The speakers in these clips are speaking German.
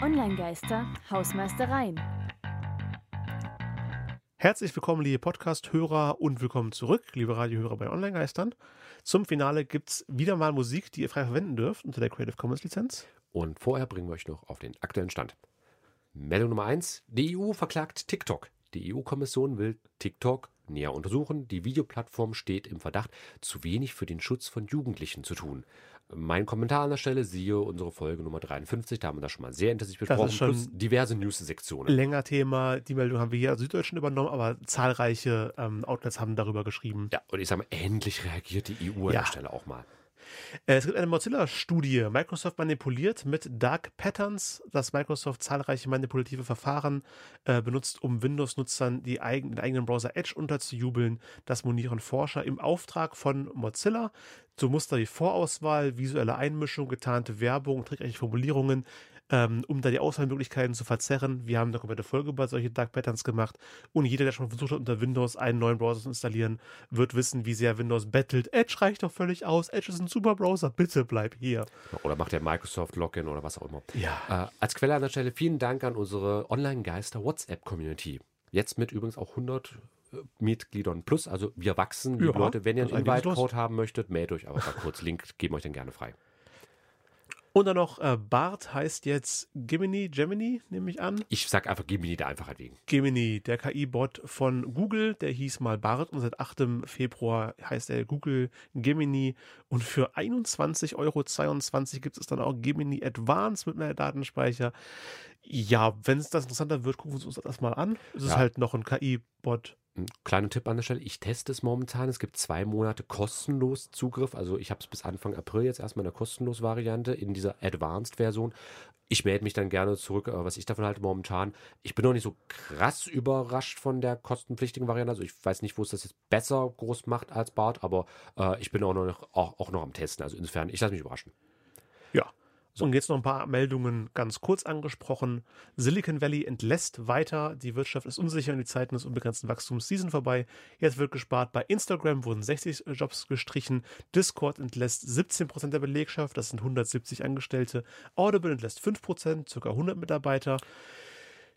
Online-Geister, Hausmeistereien. Herzlich willkommen, liebe Podcast-Hörer und willkommen zurück, liebe Radiohörer bei Online-Geistern. Zum Finale gibt es wieder mal Musik, die ihr frei verwenden dürft unter der Creative Commons-Lizenz. Und vorher bringen wir euch noch auf den aktuellen Stand. Meldung Nummer 1. Die EU verklagt TikTok. Die EU-Kommission will TikTok näher untersuchen. Die Videoplattform steht im Verdacht, zu wenig für den Schutz von Jugendlichen zu tun. Mein Kommentar an der Stelle, siehe unsere Folge Nummer 53, da haben wir das schon mal sehr intensiv besprochen, plus diverse News-Sektionen. Länger Thema, die Meldung haben wir hier aus Süddeutschen übernommen, aber zahlreiche ähm, Outlets haben darüber geschrieben. Ja, und ich sage mal, endlich reagiert die EU an ja. der Stelle auch mal. Äh, es gibt eine Mozilla-Studie. Microsoft manipuliert mit Dark Patterns, dass Microsoft zahlreiche manipulative Verfahren äh, benutzt, um Windows-Nutzern die eigen, den eigenen Browser Edge unterzujubeln. Das monieren Forscher im Auftrag von Mozilla. So Muster wie Vorauswahl, visuelle Einmischung, getarnte Werbung, trickreiche Formulierungen ähm, um da die Auswahlmöglichkeiten zu verzerren. Wir haben eine komplette Folge über solche Dark Patterns gemacht und jeder, der schon versucht hat, unter Windows einen neuen Browser zu installieren, wird wissen, wie sehr Windows bettelt. Edge reicht doch völlig aus. Edge ist ein super Browser. Bitte bleib hier. Oder macht der Microsoft Login oder was auch immer. Ja. Äh, als Quelle an der Stelle vielen Dank an unsere Online-Geister WhatsApp-Community. Jetzt mit übrigens auch 100 äh, Mitgliedern plus, also wir wachsen. Ja, Leute, wenn ihr einen Invite-Code haben möchtet, meldet euch aber kurz. Link geben euch dann gerne frei. Und dann noch äh, Bart heißt jetzt Gemini, Gemini, nehme ich an. Ich sag einfach Gemini der Einfachheit wegen. Gemini, der KI-Bot von Google, der hieß mal Bart und seit 8. Februar heißt er Google Gemini. Und für 21,22 Euro gibt es dann auch Gemini Advanced mit mehr Datenspeicher. Ja, wenn es das interessanter wird, gucken wir uns das mal an. Es ja. ist halt noch ein KI-Bot ein kleiner Tipp an der Stelle, ich teste es momentan. Es gibt zwei Monate kostenlos Zugriff. Also ich habe es bis Anfang April jetzt erstmal in der kostenlos Variante in dieser Advanced-Version. Ich melde mich dann gerne zurück, äh, was ich davon halte momentan. Ich bin noch nicht so krass überrascht von der kostenpflichtigen Variante. Also ich weiß nicht, wo es das jetzt besser groß macht als Bart, aber äh, ich bin auch noch, auch, auch noch am Testen. Also insofern, ich lasse mich überraschen. Und jetzt noch ein paar Meldungen ganz kurz angesprochen. Silicon Valley entlässt weiter. Die Wirtschaft ist unsicher und die Zeiten des unbegrenzten Wachstums sind vorbei. Jetzt wird gespart. Bei Instagram wurden 60 Jobs gestrichen. Discord entlässt 17% der Belegschaft. Das sind 170 Angestellte. Audible entlässt 5%, ca. 100 Mitarbeiter.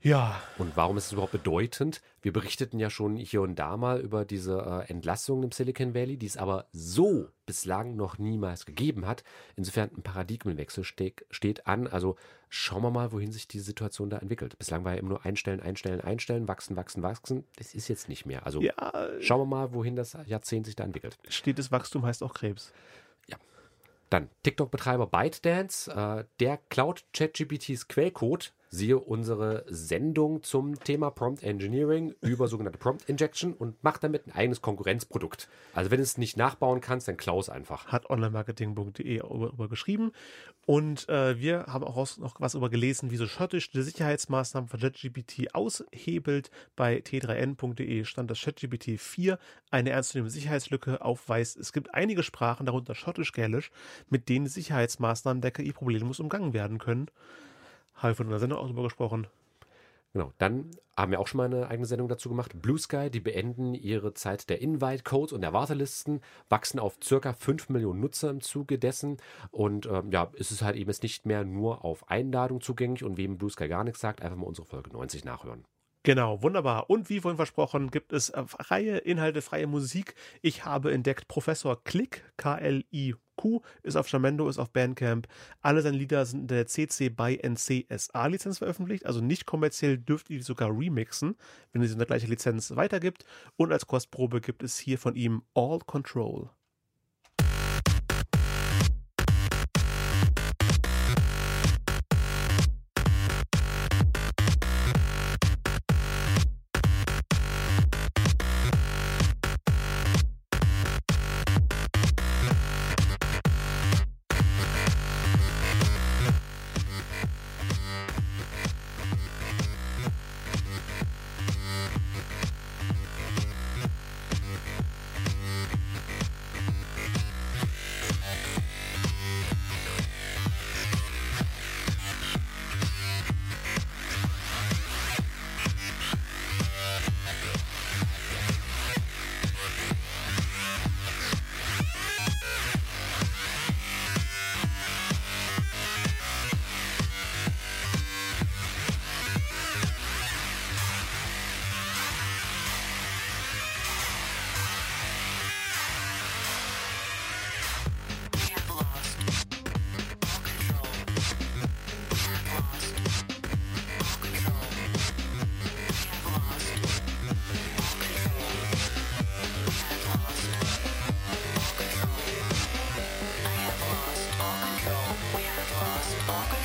Ja. Und warum ist es überhaupt bedeutend? Wir berichteten ja schon hier und da mal über diese äh, Entlassungen im Silicon Valley, die es aber so bislang noch niemals gegeben hat. Insofern ein Paradigmenwechsel ste steht an. Also schauen wir mal, wohin sich die Situation da entwickelt. Bislang war ja immer nur einstellen, einstellen, einstellen, wachsen, wachsen, wachsen. Das ist jetzt nicht mehr. Also ja, schauen wir mal, wohin das Jahrzehnt sich da entwickelt. Stetes Wachstum heißt auch Krebs. Ja. Dann TikTok-Betreiber ByteDance, äh, der klaut ChatGPTs Quellcode Siehe unsere Sendung zum Thema Prompt Engineering über sogenannte Prompt Injection und mach damit ein eigenes Konkurrenzprodukt. Also wenn du es nicht nachbauen kannst, dann klaus einfach. Hat onlinemarketing.de darüber geschrieben. Und äh, wir haben auch noch was über gelesen, wie so schottisch die Sicherheitsmaßnahmen von ChatGPT aushebelt. Bei t3n.de stand, dass ChatGPT 4 eine ernstzunehmende Sicherheitslücke aufweist. Es gibt einige Sprachen, darunter schottisch-gälisch, mit denen Sicherheitsmaßnahmen der KI problemlos umgangen werden können. Habe ich von der Sendung auch drüber gesprochen. Genau, dann haben wir auch schon mal eine eigene Sendung dazu gemacht. Blue Sky, die beenden ihre Zeit der Invite-Codes und der Wartelisten, wachsen auf circa 5 Millionen Nutzer im Zuge dessen. Und ähm, ja, ist es halt eben jetzt nicht mehr nur auf Einladung zugänglich. Und wem Blue Sky gar nichts sagt, einfach mal unsere Folge 90 nachhören. Genau, wunderbar. Und wie vorhin versprochen, gibt es äh, freie Inhalte, freie Musik. Ich habe entdeckt Professor Klick, K-L-I-Q, ist auf Jamendo, ist auf Bandcamp. Alle seine Lieder sind in der CC by NCSA Lizenz veröffentlicht, also nicht kommerziell dürft ihr die sogar remixen, wenn ihr sie in der gleichen Lizenz weitergibt. Und als Kostprobe gibt es hier von ihm All Control. Podcast.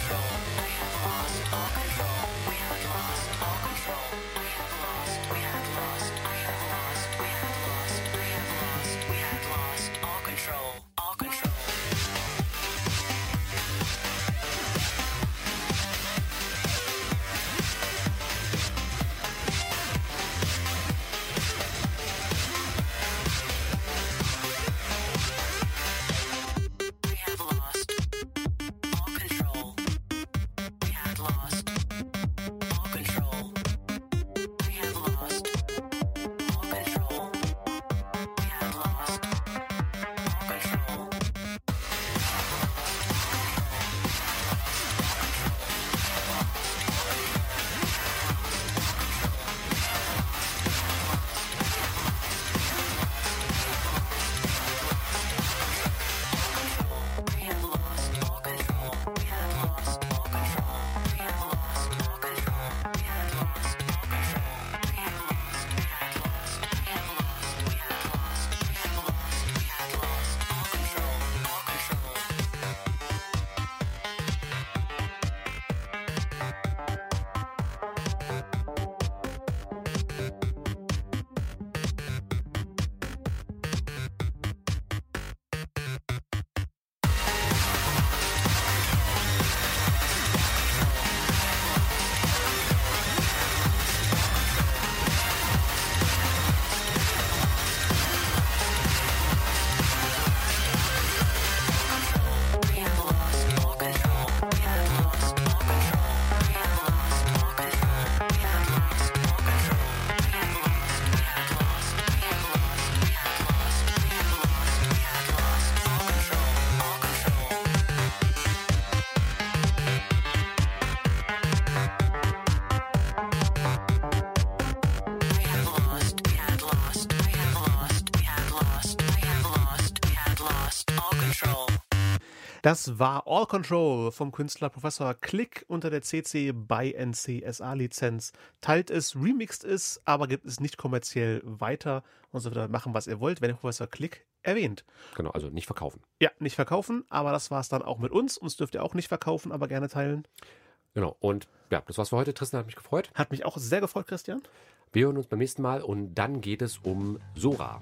Das war All Control vom Künstler Professor Klick unter der CC by NCSA Lizenz. Teilt es, remixt es, aber gibt es nicht kommerziell weiter und so wieder machen, was ihr wollt, wenn ihr Professor Klick erwähnt. Genau, also nicht verkaufen. Ja, nicht verkaufen, aber das war es dann auch mit uns. Uns dürft ihr auch nicht verkaufen, aber gerne teilen. Genau, und ja, das war's für heute. Tristan hat mich gefreut. Hat mich auch sehr gefreut, Christian. Wir hören uns beim nächsten Mal und dann geht es um Sora.